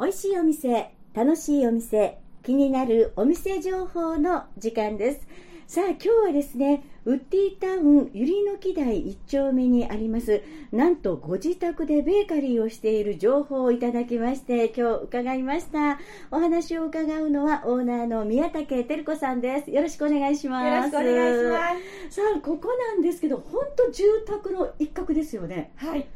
美味しいお店楽しいお店気になるお店情報の時間です。さあ今日はですねウッディタウンゆりの木台1丁目にありますなんとご自宅でベーカリーをしている情報をいただきまして今日伺いました。お話を伺うのはオーナーの宮武照子さんです。よろしくお願いします。よろしくお願いします。さあここなんですけど本当住宅の一角ですよね。はい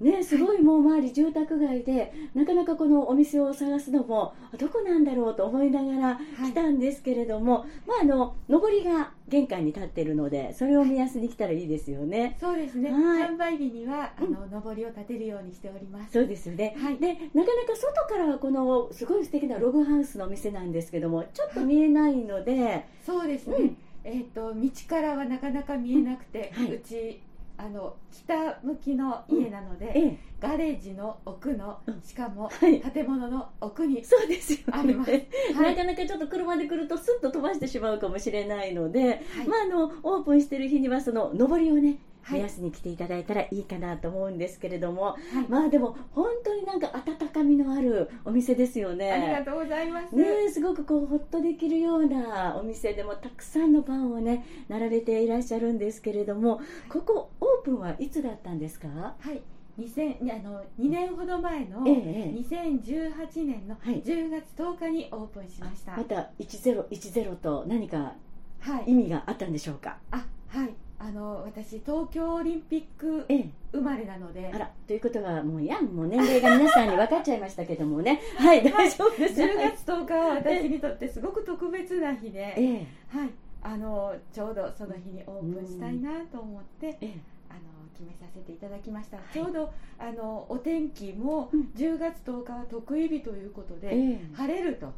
ね、すごいもう周り住宅街でなかなかこのお店を探すのもどこなんだろうと思いながら来たんですけれども、まああの上りが玄関に立っているのでそれを目安に来たらいいですよね。そうですね、はい。販売日にはあの、上りを立てるようにしております。そうですよね、はい。でなかなか外からはこのすごい素敵なログハウスのお店なんですけどもちょっと見えないので、そうですね、うん。えっ、と道からはなかなか見えなくて、うはい。うちあの北向きの家なので、ええ、ガレージの奥のうん。しかもはい。建物の奥に、そうですよね。あります。はい。なかなかちょっと車で来るとスッと飛ばしてしまうかもしれないので、はい。まあ、あのオープンしてる日にはその上りをねはい目安に来ていただいたらいいかなと思うんですけれども、はい。まあでも本当になんか温かみのあるお店ですよね。ありがとうございます、ね、すごくこうほっとできるようなお店でもたくさんのパンをね並べていらっしゃるんですけれどもここオープンはいつだったんですか？はい。2000あの2年ほど前のええ2018年のはい。10月10日にオープンしました、また1010と何かはい。意味があったんでしょうか？あはいあの私東京オリンピックええ。生まれなので。あらということはもういやもう年齢が皆さんに分かっちゃいましたけどもね。はい大丈夫です。10月10日は私にとってすごく特別な日で、ええ。はい、あのちょうどその日にオープンしたいなと思って、ええ。あの決めさせていただきました、い。ちょうどあのお天気もうん。10月10日は得意日ということで、ええ。晴れると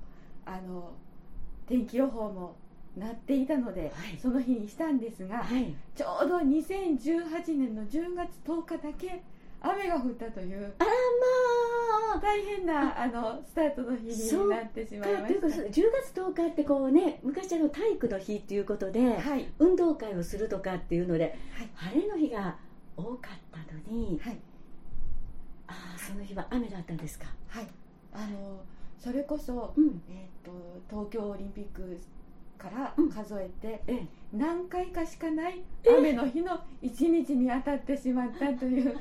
あの天気予報もなっていたので、はい。その日にしたんですが、はい。ちょうど2018年の10月10日だけ雨が降ったというあらまあ。大変なあのスタートの日になってしまいまというかし10月10日ってこうね昔あの体育の日っていうことで、たはい。運動会をするとかっていうのではい。晴れの日が多かったのにはい。ああその日は雨だったんですか？はい。あのそれこそ、うん。えー、と東京オリンピックからうん。数えて、ええ。何回かしかない雨の日の一日に当たってしまったという、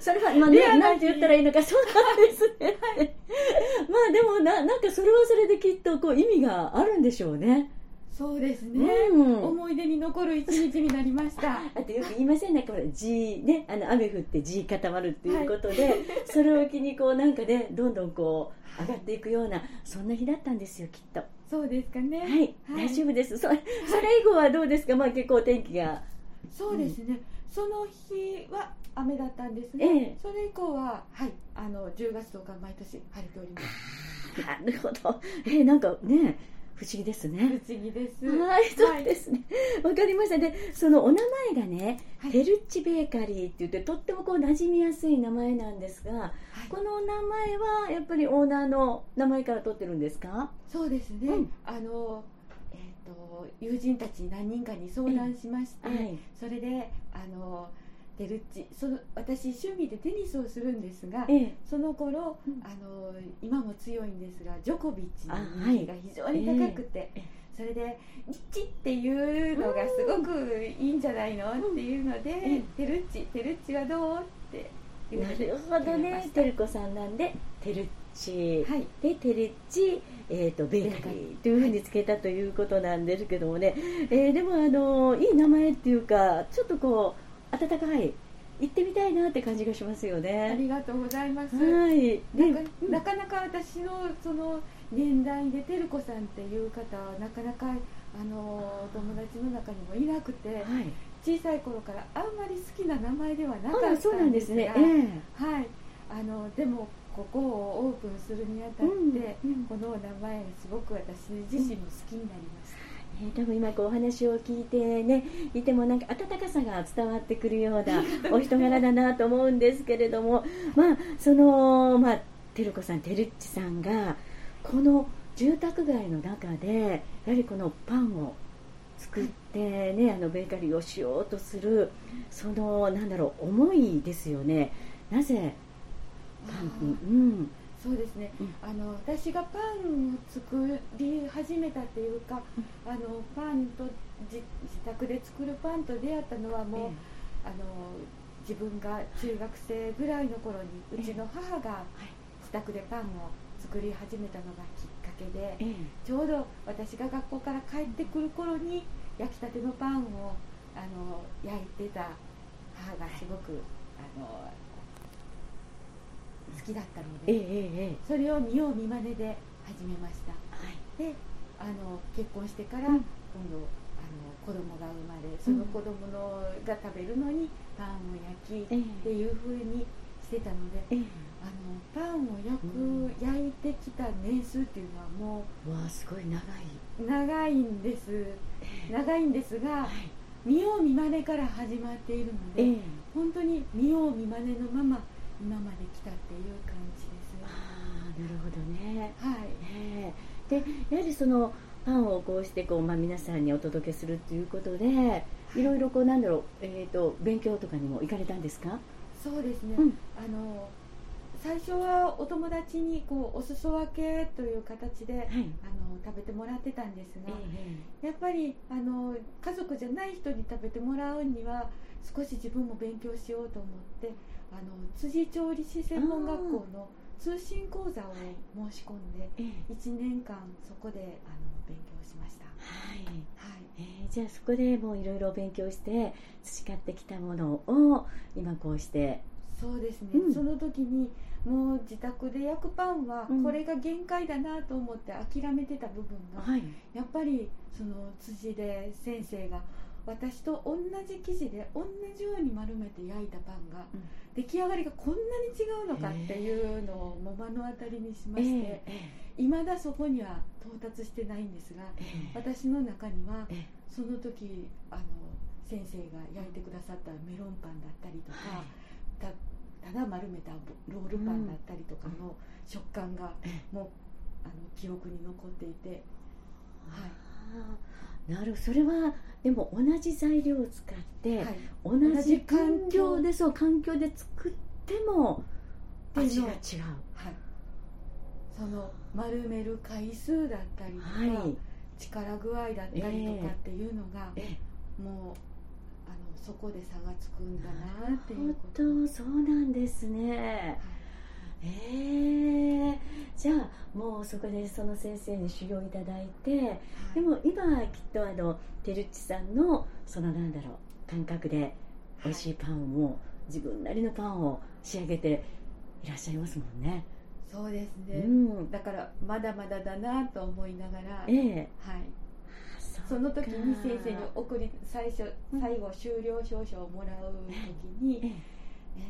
そそれは今ねリアルななんて言ったらいいのかそうなんですね、まあでもななんかそれはそれできっとこう意味があるんでしょうねそうですね、うん。思い出に残る一日になりました。あとよく言いませんねこれ地ねあの雨降って地固まるっていうことで、それを機にこうなんかねどんどんこう上がっていくようなそんな日だったんですよきっと。そうですかね。はい、大丈夫です。そそれ以後はどうですか？まあ結構お天気が。そうですね、その日は雨だったんですが、ええ。それ以降ははい。あの10月10日毎年晴れております。なるほど。えーなんかね不思議です不ね思議です。はい、そうですね。わ、かりました。で、そのお名前がね、はい。テルッチベーカリーって言って、とってもこう馴染みやすい名前なんですが、はい。この名前はやっぱりオーナーの名前から取ってるんですか？そうですね、うん。あのえー、と友人たち何人かに相談しまして、はい。それであのデルッチその私趣味でテニスをするんですが、ええ、その頃、うん。あの今も強いんですがジョコビッチのあ人気が非常に高くて、ええ。それで「リッチ」っていうのがすごくいいんじゃないの、っていうのでええ「テルッチテルッチはどう?」って言なわれてるほどね。し。たテルコさんなんでテルッチ、はい。でテルッチ、えー、とベーカリーというふうにつけたということなんですけどもね、えーでもあのいい名前っていうかちょっとこう温かい。行ってみたい。なって感じがしますよねあ。りがとうござい。ます、はい。なかなか私のその年代でてる子さんってい。う方はなかなかあのお友達の中にもい。なくてはい。小さい。頃からあんまり好きな名前ではなかったんですがそうなんですね。はい。あのでもここをオープンするにあたって、うんうんこの名前すごく私自身も好きになりました、えー多分今こうお話を聞いてねいてもなんか温かさが伝わってくるような お人柄だなと思うんですけれどもまあそのまあてるこさんてるっちさんがこの住宅街の中でやはりこのパンを作ってねあのベーカリーをしようとするそのなんだろう思いですよね。なぜパンうんそうですね、うん。あの私がパンを作り始めたっていうか、あのパンとじ自宅で作るパンと出会ったのはもう、あの自分が中学生ぐらいの頃にうちの母が自宅でパンを作り始めたのがきっかけでええ。ちょうど私が学校から帰ってくる頃に焼きたてのパンをあの焼いてた母がすごくあの好きだったのでええそれを見よう見まねで始めました。えはい。であの結婚してからうん。今度あの子供が生まれその子供のが食べるのにパンを焼きええ。っていう風にしてたのでええ。あのパンを焼く、うん焼いてきた年数っていうのはもわあすごい長い、う長いんです。ええ。長いんですがはい。見よう見まねから始まっているので、ええ。本当に見よう見まねのまま今まで来たっていう感じです。ああなるほどね。はい。ええ。でやはりそのパンをこうしてこう、まあ、皆さんにお届けするっていうことでい。ろいろこうなんだろう、えー、と勉強とかにも行かれたんですか、そうですね、うん。あの最初はお友達にこうお裾分けという形で、はい。あの食べてもらってたんですが、え。やっぱりあの家族じゃない人に食べてもらうには少し自分も勉強しようと思ってあの辻調理師専門学校の通信講座を申し込んでええ。え1年間そこであの勉強しました。はい。はい。えーじゃあそこでもういろいろ勉強して培ってきたものを今こうして。そうですね、うん。その時にもう自宅で焼くパンはうん。これが限界だなと思って諦めてた部分が、はい。やっぱりその辻で先生が私と同じ生地で同じように丸めて焼いたパンがうん出来上がりがこんなに違うのかっていうのをもう目の当たりにしまして、ええ未だそこには到達してないんですがええ。私の中にはええ。その時あの先生が焼いてくださったメロンパンだったりとか、はい。たただ丸めたロールパンだったりとかの食感がえもうあの記憶に残っていて、はいなるそれはでも同じ材料を使って、はい、同同じじ環環境境でそう環境で作ってもで味がの違う。はい、その丸める回数だったりとか、はい。力具合だったりとかっていうのが、えもうあのそこで差がつくんだなっていう本こと。当そうなんですねええじゃあもうそこでその先生に修行いただいてはい。でも今はきっとあのてるっちさんのそのなんだろう感覚で美味しいパンを自分なりのパンを仕上げていらっしゃいますもんね。そうですうね、ん、だからまだまだだなと思いながら、ええ。はい、そその時に先生にえ送り最初うん。最後終了証書をもらう時に、ええ。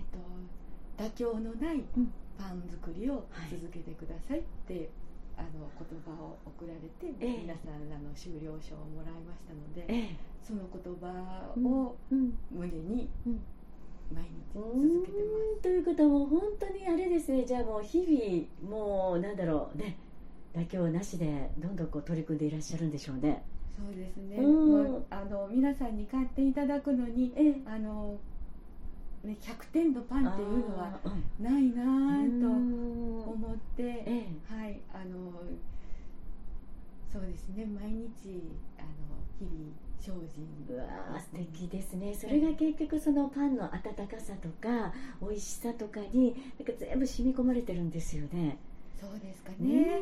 ー、と妥協のないうんパン作りをはい。続けてくださいって、あの言葉を送られて、ええ。皆さんあの修了証をもらいましたので、ええ。その言葉うんをうん。胸にうん。毎日う続けてまーんということはもう本当にあれですね。じゃあもう日々もうなんだろうね妥協なしでどんどんこう取り組んでいらっしゃるんでしょうね。す。そうですね。うん。あの皆さんに買っていただくのにええ。あのね100点のパンっていうのはないなとうん。思って、ええ。はいあのそうですね毎日あの日々精進うわー素敵ですね。それが結局そのパンの温かさとか美味しさとかになんか全部染み込まれてるんですよね。そうですかねね。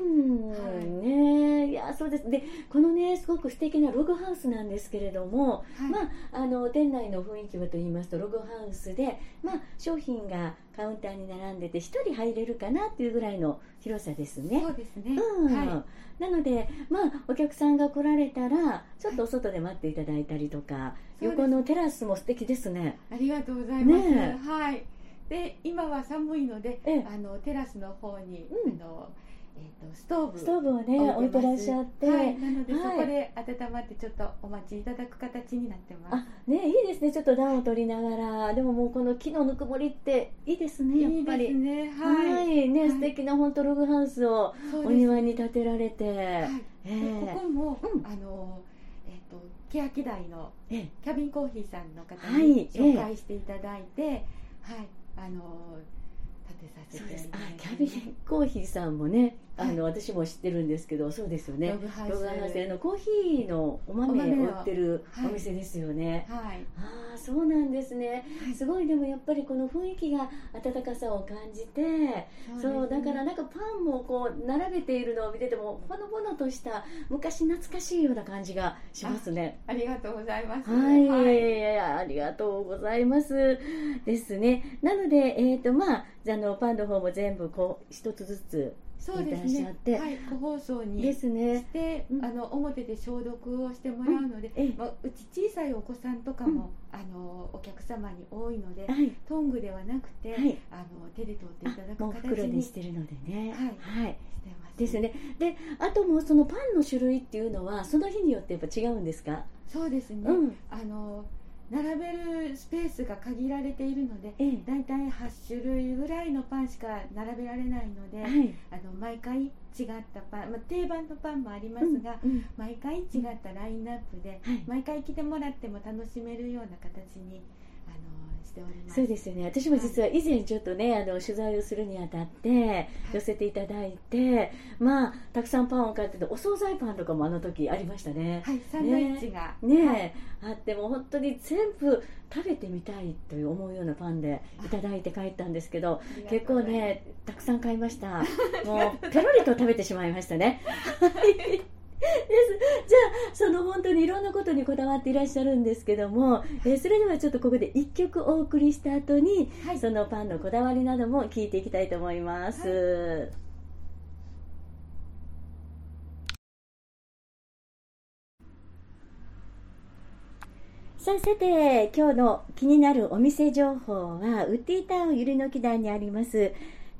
はいねいやそうですでこのねすごく素敵なログハウスなんですけれども、はいまああの店内の雰囲気はと言いますとログハウスでまあ商品がカウンターに並んでて一人入れるかなっていうぐらいの広さですね。そうですね。うんはなので、まあ、お客さんが来られたらちょっとお外で待っていただいたりとか、そうです横のテラスも素敵ですね。い、ありがとうございます。ねはい。で今は寒いので、ええ。あのテラスの方に、うん。あのえっ、とストーブストーブをね置いてらっしゃって、はい、なので、はい。そこで温まってちょっとお待ちいただく形になってます。あねいいですね。ちょっと暖を取りながら。でももうこの木のぬくもりっていいですねやっいいぱり。ですね。ははい。い、ね、はい。素敵な本当ログハウスをお庭に建てられて、はい。えでえここも、うん。あのえっ、と欅台のええ。キャビンコーヒーさんの方はい。に紹介していただいて、はい、あの建てさせてそうです。あキャビンコーヒーさんもねあの、私も知ってるんですけどそうですよね。ログハウス。のコーヒーのお豆を売ってるはいお店ですよね、はい。ああそうなんですね。すごいでもやっぱりこの雰囲気が温かさを感じてそう,、だからなんかパンもこう並べているのを見ててもほのぼのとした昔懐かしいような感じがしますね。ありがとうございます。はい、ありがとうございます。ですね。なので、えっ、と、まあ、あの、パンの方も全部、こう、一つずつ、そうですいらっしゃってねはい個包装にですしね。て、うんあの表で消毒をしてもらうので、ええまあ、うち小さいお子さんとかも、あのお客様に多いので、はい。トングではなくて、はいあの手で取っていただく形袋ににしてしてるのでね。はいはい。ます。ですね。で、あともう、そのパンの種類っていうのは、その日によってやっぱ違うんですか？そうですね。うん。あの並べるスペースが限られているので、ええ。だいたい8種類ぐらいのパンしか並べられないので、はい。あの毎回違ったパン、まあ、定番のパンもありますが、うんうん毎回違ったラインナップで、はい毎回来てもらっても楽しめるような形にしております。そうですよね。私も実は以前ちょっとねあの取材をするにあたって寄せていただいて、まあたくさんパンを買っててお惣菜パンとかもあの時ありましたね。はい、サンドイッチが、ねはい。え、あっても本当に全部食べてみたいという思うようなパンでいただいて帰ったんですけど結構ねたくさん買いました。もうペロリと食べてしまいましたね はいですじゃあその本当にいろんなことにこだわっていらっしゃるんですけども、えーそれではちょっとここで1曲お送りした後に、はい。そのパンのこだわりなども聞いていきたいと思います、さあさて今日の気になるお店情報はウッディタウンゆりの木台にあります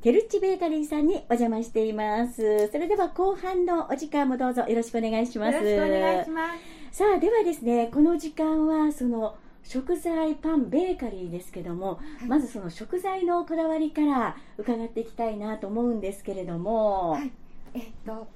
テルッチベーカリーさんにお邪魔しています。それでは後半のお時間もどうぞよろしくお願いします。よろしくお願いします。さあではですねこの時間はその食材パンベーカリーですけども、い。まずその食材のこだわりから伺っていきたいなと思うんですけれども、はい。えっと。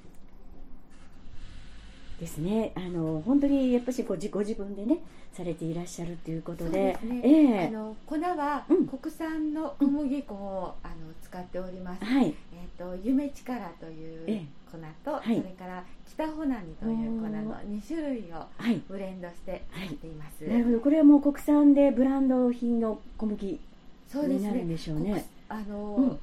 ですねあの本当にやっぱしご自ご自分でねされていらっしゃるということそうでですね。ええ。あの粉はうん。国産の小麦粉を、あの使っております。はい。えっと夢力というええ。粉と、はい。それから北穂波という粉の2種類をはい。ブレンドしてやっています。なるほど。これはもう国産でブランド品の小麦になるんね。でしょうね。国あの、うん。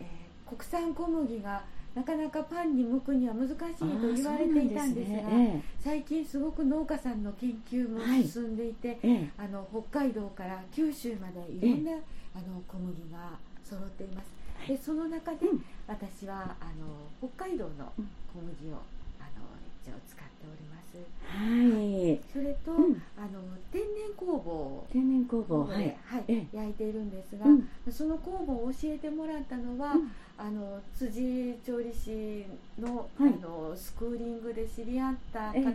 えー国産小麦がなかなかパンに向くには難しいと言われていたんですが、あーそうなんですね。最近すごく農家さんの研究もはい進んでいて、ええええ。あの北海道から九州までいろんな、あの小麦が揃っています。でその中で、うん。私はあの北海道のうん。小麦をあの一応使っております。はい。それと、うん。あの天然工房天然工房で、はい。はいえ焼いているんですが、うん。その工房を教えてもらったのは、うん。あの辻調理師の,、はい。あのスクーリングで知り合った方ええ。のは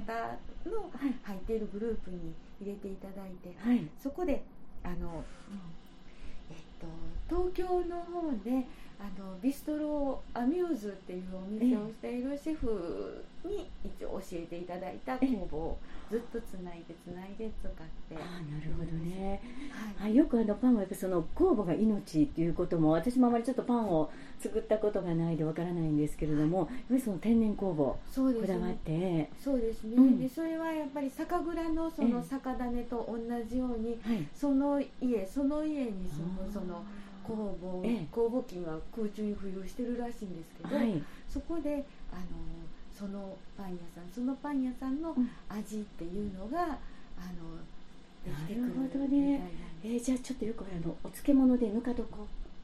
い入っているグループに入れていただいて、はい。そこであの、えっと、東京の方であのビストロアミューズっていうお店をしているシェフに一応教えていただいた工房をずっとつないでつないで使って、ああなるほどね。はい。はい、よくあのパンはやっぱその酵母が命っていうことも私もあまりちょっとパンを作ったことがないでわからないんですけれども、やっぱりその天然酵母そうですこだわっねて、そうですね、うん。でそれはやっぱり酒蔵のそええ。の酒種と同じように、はい、その家その家に住あー。むその酵母、ええ。酵母菌は空中に浮遊してるらしいんですけど、はい、そこであのそのパン屋さんそのパン屋さんのうん。味っていうのが、あのできてくるなるほどね。えーじゃあちょっとよくあのお漬物でぬか床、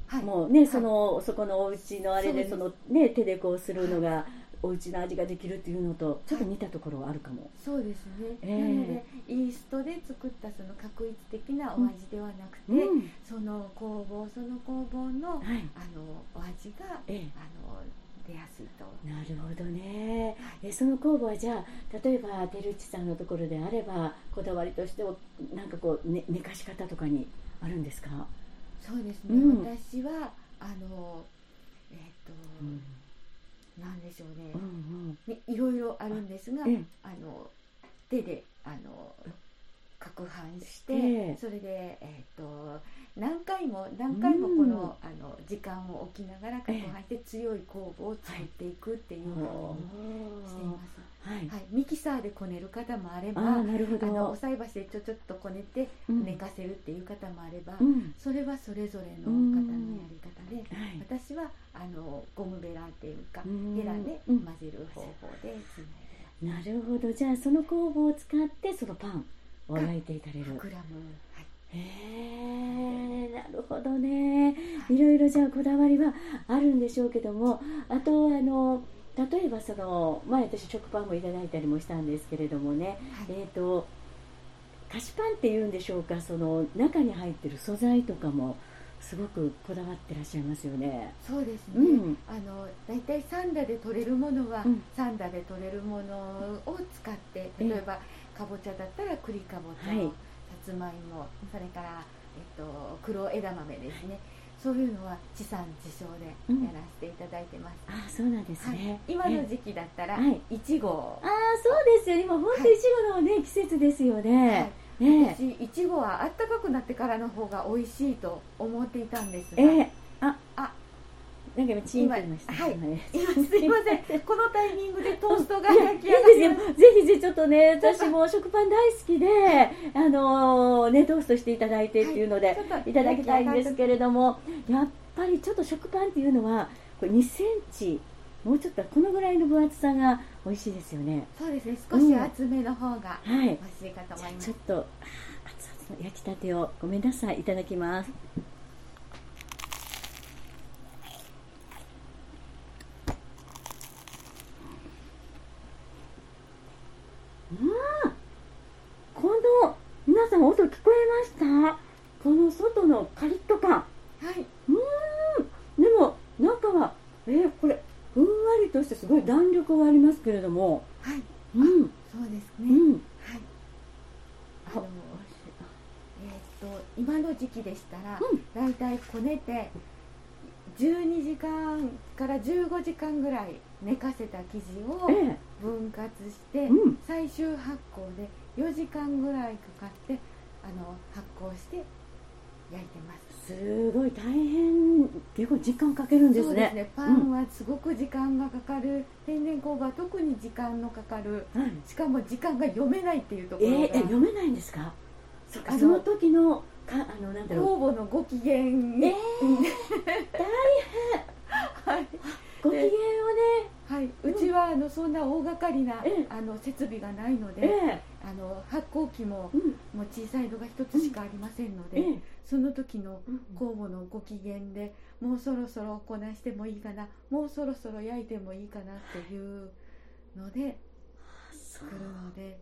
はい。もうね、はい。そのそこのお家のあれでそのね手でこうするのが、お家の味ができるっていうのとちょっと似たところはあるかも、そうですね、ええ。なのでイーストで作ったその確一的なお味ではなくて、うん。その工房その工房のはい。あのお味がええ。あの出やすいと。なるほどね、えその酵母はじゃあ例えば照内さんのところであればこだわりとしてはなんかこう、ね、寝かし方とかにあるんですか、そうですね、うん。私はあのえっ、と、うんなんでしょうね。うんうん。ねいろいろあるんですが、ええ。あの手であの攪拌して、ええそれで、えっと何回も何回もこの,、あの時間を置きながら攪拌して強い酵母を作っていくっていうふうにしています。はい。はい、ミキサーでこねる方もあればあーなるほど。あのお菜箸でちょちょっとこねてうん。寝かせるっていう方もあれば、うん。それはそれぞれの方のやり方で、はい。私はあのゴムベラっていうかうん。ヘラでうん。混ぜる方法でつないでなるほど。じゃあその工房を使ってそのパンを焼いていかれる。グラム、はい。へえなるほどね。いろいろじゃあこだわりはあるんでしょうけどもあとあの例えばその前私食パンもいただいたりもしたんですけれどもね、はい。えっ、と菓子パンっていうんでしょうか？その中に入ってる素材とかもすごくこだわってらっしゃいますよね。そうですね、うん。あの大体サンダで取れるものは、うん。サンダで取れるものを使ってええ。例えばかぼちゃだったら栗かぼちゃ、はい。さつまいもそれから、えっと、黒枝豆ですね。そういうのは地産地消でやらせていただいてます、あそうなんですはい。ね。今のえ時期だったら、はいいちごああそうですよ。今本当い。ちごのね、季節ですよね。ね私いちごはあったかくなってからの方が美味しいと思っていたんですが、ええ。ああなんか今チーンと言いました。今はいね今すいませんこのタイミングでトーストが焼き上がりま。ぜひぜひちょっとね、私も食パン大好きで、あのね、トーストしていただいてっていうので、ちょっといただきたいんですけれども、やっぱりちょっと食パンっていうのは、これ2センチ、もうちょっとこのぐらいの分厚さが美味しいですよね。そうですね少し厚めの方がはい。美味しいかと思いますちょっと、熱々の焼きたてを、ごめんなさい、いただきます。うんこの皆さん音聞こえましたこの外のカリッと感はい、うーんでも中はえーこれふんわりとしてすはありますけれども。はい、うん。そうですね、うん。はい。あ。のえーっと今の時期でしたら、うん。だいたいこねて12時間から15時間ぐらい寝かせた生地をええ。分割して、うん。最終発酵で4時間ぐらいかかってあの発酵して焼いてます。すごい大変。結構時間かけるんですそうですね。ねパンはすごく時間がかかる、天然酵母は特に時間のかかる。はい。しかも時間が読めないっていうところが、えーえ読めないんですか？そその時のかあのなんだろう。酵母のご機嫌えー、はい、ご機嫌をねはい、うちはあのそんな大掛かりな、ええ。あの設備がないのえで、えあの発酵機もうん。もう小さいのが一つしかありませんので、ええ。その時のうん酵母のご機嫌でもうそろそろこなしてもいいかなもうそろそろ焼いてもいいかなっていうのでそう。来るので、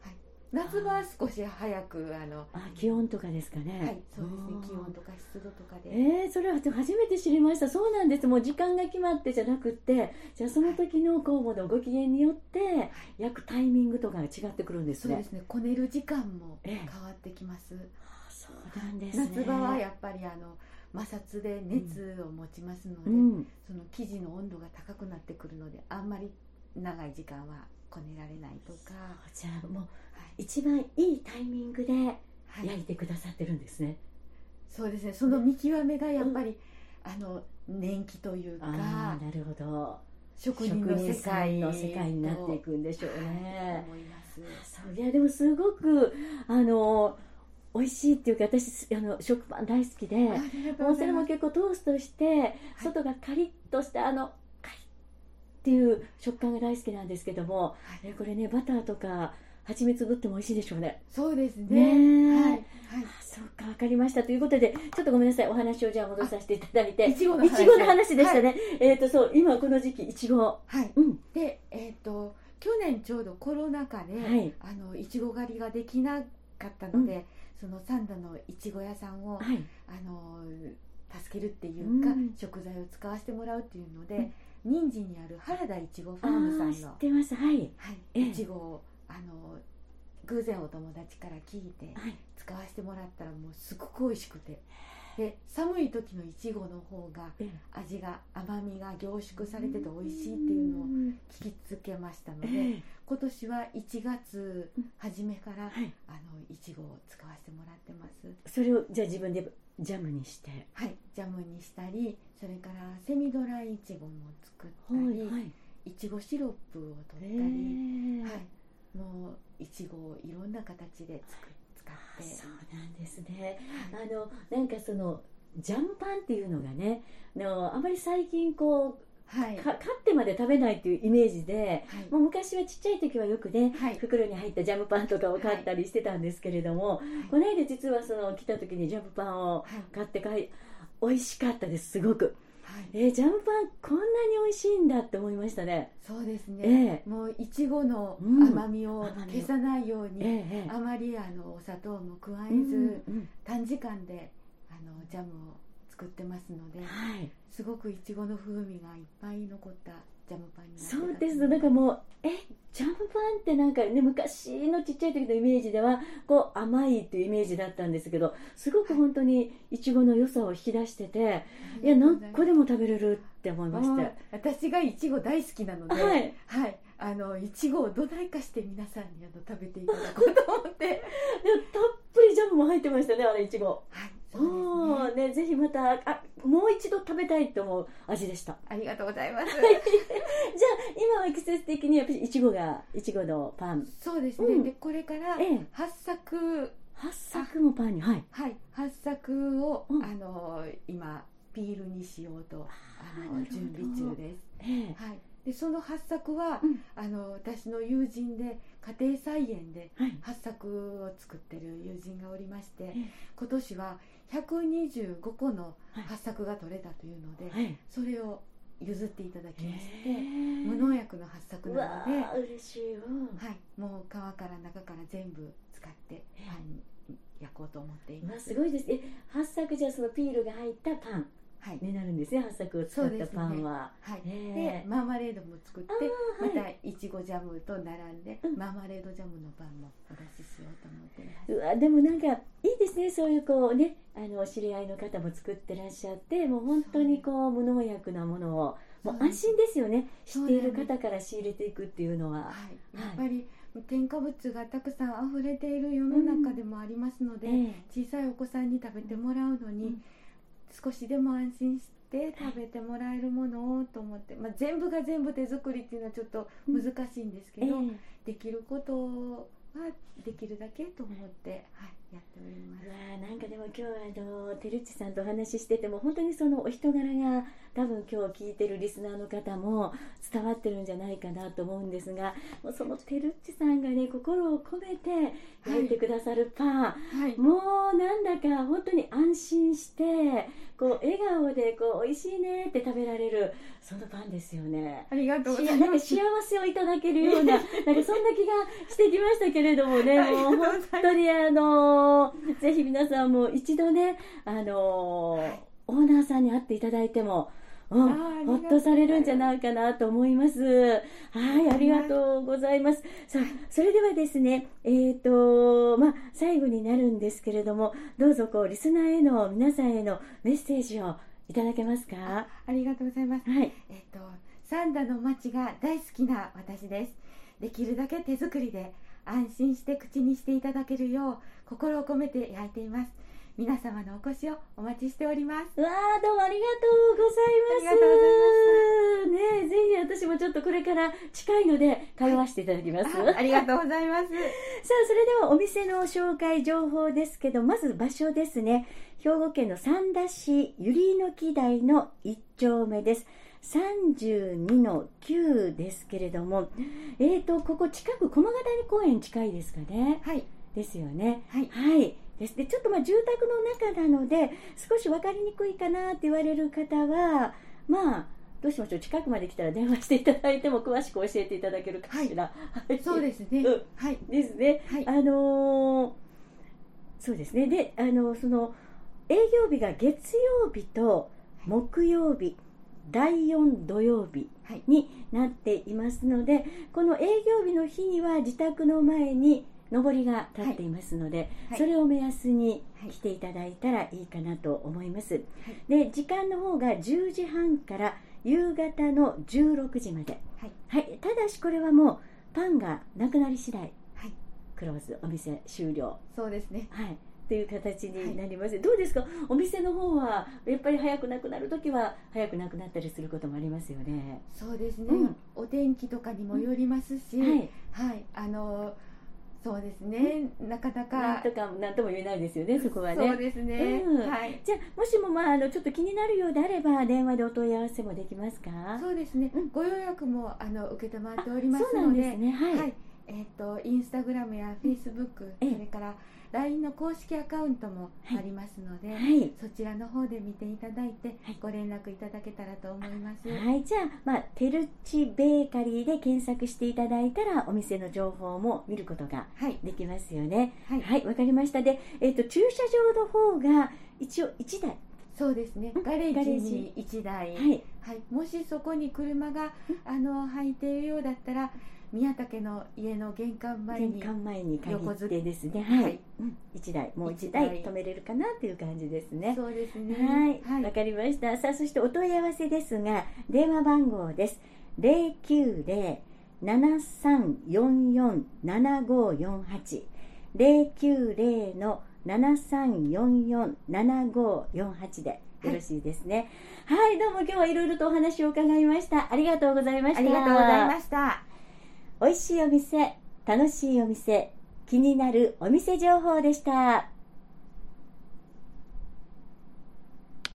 はい、夏場は少し早くあの、あ気温とかですかね。はい、そうですね。気温とか湿度とかで、えー、それは初めて知りました。そうなんです。もう時間が決まってじゃなくってじゃあその時の酵母のご機嫌によって焼くタイミングとかが違ってくるんですね。そうですね。こねる時間もえ変えわってきます、あそうなんですね。夏場はやっぱりあの摩擦で熱を持ちますので、うん。その生地の温度が高くなってくるのであんまり長い時間はこねられないとか、じゃあもうはい。一番いいタイミングではい。焼いてくださってるんですね、そうですね。その見極めがやっぱり、あの年季というあかあなるほど。職人の世さ界んの世界になっていくんでしょうはいね、思いいやでもすごくあの美味しいっていうか私あの食パン大好きで、もうそれも結構トーストして外がカリッとしたあのカリッっていう食感が大好きなんですけども、はい。えこれねバターとか蜂蜜ぶっても美味しいでしょうね。そうですね。ねえ。はい、はい。あそうかわかりました。ということでちょっとごめんなさいお話をじゃあ戻させていただいて。いちごの話。いちごの話でしたね、えっ、とそう今この時期いちご。はい。うん。でえっ、と去年ちょうどコロナ禍で、はい。あのいちご狩りができなかったので、その三田のいちご屋さんを、はい。あの助けるっていうか、うん。食材を使わせてもらうっていうので、うん。人参にある原田いちごフあァームさんー知のってます。はい。はい、ええ。いちごをあの偶然お友達から聞いてはい。使わせてもらったらもうすごく美味しくて。で寒い時のいちごの方がえ味が甘みが凝縮されてて美味しいっていうのを聞きつけましたので、え今年は1月初めから、はい。あのいちごを使わせてもらってます。それをじゃあ自分でジャムにして。はい。ジャムにしたりそれからセミドライいちごも作ったり、いちごシロップを取ったり、はい、もういちごをいろんな形で作使って。そうなんですね。あのなんかそのジャムパンっていうのがねのあまり最近こはい、うか買ってまで食べないっていうイメージではい。もう昔はちっちゃい時はよくねはい。袋に入ったジャムパンとかを買ったりしてたんですけれども、この間実はその来た時にジャムパンをはい。買って帰り美味しかったですすごく。はいえージャムパンこんなに美味しいんだって思いましたね。そうですね、えもういちごのうん。甘みを消さないように、ええええ。あまりあのお砂糖も加えうんず、うん。短時間であのジャムを作ってますのではい。すごくいちごの風味がいっぱい残ったジャムパンになってそうです。だからもうえジャムパンってなんかね昔のちっちゃい時のイメージではこう甘いっていうイメージだったんですけどすごく本当にいちごの良さを引き出してていや何個でも食べれるって思いましもうて私がいちご大好きなので、はい。はい、あのいちごを土台化して皆さんにあの食べていただこうと思って、でたっぷりジャムも入ってましたねあれいちごはい、おそうね。ーねぜひまたあもう一度食べたいと思う味でした。ありがとうございます。じゃあ今は季節的にやっぱりいちごがいちごのパン。そうですね。うん。でこれからええ。八作。八作もパンにはい。はい。八作を、うん。あの今ピールにしようとあの準備その八作は、うん。あの私の友人で家庭菜園ではい。八作を作ってる友人がおりまして、え今年は125個のはい。八作が取れたというので、はい。それを譲っていただきまして、へえ。無農薬の八作うなので、わー嬉しいうんはい、もう皮から中から全部使ってパンに焼こうと思っていまあます。すごいです。え八作じゃあそのピールが入ったパン。はい、になるんですね八作を使ったそうですね。パンは、はい、へえでマーマレードも作って、はい。たいちごジャムと並んで、うん。マーマレードジャムのパンもお出ししようと思っています。うわでもなんかいいですねそういうこうねあのお知り合いの方も作ってらっしゃってもう本当にこう無農薬なものをもう安心ですよね。知っている方から仕入れていくっていうのは、はい、やっぱり添加物がたくさん溢れている世の中でもありますので、ええ。小さいお子さんに食べてもらうのに、うん少しでも安心して食べてもらえるものをと思って、まあ、全部が全部手作りっていうのはちょっと難しいんですけど、ええ。できることはできるだけと思って、はい、やっております。なんかでも今日はあのてるっちさんとお話ししてても本当にそのお人柄が多分今日聞いてるリスナーの方も伝わってるんじゃないかなと思うんですがもうそのてるっちさんがね心を込めて焼い。てくださるパン、はい、もうなんだか本当に安心してこう笑顔でこう美味しいねって食べられるそのパンですよね。ありがとうごしざいます。なんか幸せをいただけるような、なんかそんな気がしてきましたけれどもね、もう本当にあのぜひ皆さんも一度ね、あのはいオーナーさんに会っていただいても、うん、ほっとされるんじゃないかなと思います。はい、ありがとうございます。さあ、それではですね、えっ、と、まあ、最後になるんですけれども、どうぞこう、リスナーへの、皆さんへのメッセージをいただけますか？ありがとうございます。はい。えっと、三田の町が大好きな私です。できるだけ手作りで安心して口にしていただけるよう心を込めて焼いています。皆様のお越しをお待ちしております。わあどうもありがとうございます。ありがとうございねえぜひ私もちょっとこれから近いので通わせていただきます。あありがとうございます。さあそれではお店の紹介情報ですけどまず場所ですね兵庫県の三田市百合の木台の一丁目です32の9ですけれどもえーとここ近く駒ヶ谷公園近いですかねはい。ですよねはい。はいです。でちょっとまあ住宅の中なので少し分かりにくいかなって言われる方はまあどうしましょう。近くまで来たら電話していただいても詳しく教えていただけるかしら、はい。そうですね。うん。はい。ですね。はい。あのーそうですね。であのその営業日が月曜日と木曜日第4土曜日はい。になっていますのでこの営業日の日には自宅の前に上りが立っていますので、はい。それを目安にはい。来ていただいたらいいかなと思います、はい。で時間の方が10時半から夕方の16時まで。はい。はい。ただしこれはもうパンがなくなり次第はい。クローズお店終了。そうですね。はい。という形になります、どうですか？お店の方はやっぱり早くなくなる時は早くなくなったりすることもありますよね。そうですね、うん。お天気とかにもよりますし、はい。はい、あのそうですね、なかななんかとかなんとも言えないですよねそこはね。そうですね、うん。はい。じゃあもしもまああのちょっと気になるようであれば電話でお問い合わせもできますか？そうですね、うんご予約もあの受けてっておりますそうなんのでですね。はい、はい。えっ、とインスタグラムやフェイスブック、ええ。それから LINE の公式アカウントもありますので、はい。そちらの方で見ていただいて、はい。ご連絡いただけたらと思います。はい、じゃあ、まあ、テルチベーカリーで検索していただいたらお店の情報も見ることがはい、できますよね。はい、はいわかりました。で、えっと駐車場の方が一応1台。そうですね。ガレージに1台、はい。はい、もしそこに車があの入っているようだったら宮武の家の玄関前玄に関前に限横ってですね。はい、はい。うん、1台。もう1一台台止めれるかなっていう感じですね。そうですね。はい、わ、はい。かりました。さあ、そしてお問い合わせですが、電話番号です。零九零七三四四七五四八。零九零の七三四四七五四八でよろしいですね。はい、どうも今日はいろいろとお話を伺いました。ありがとうございました。ありがとうございました美味しいお店、楽しいお店、気になるお店情報でした。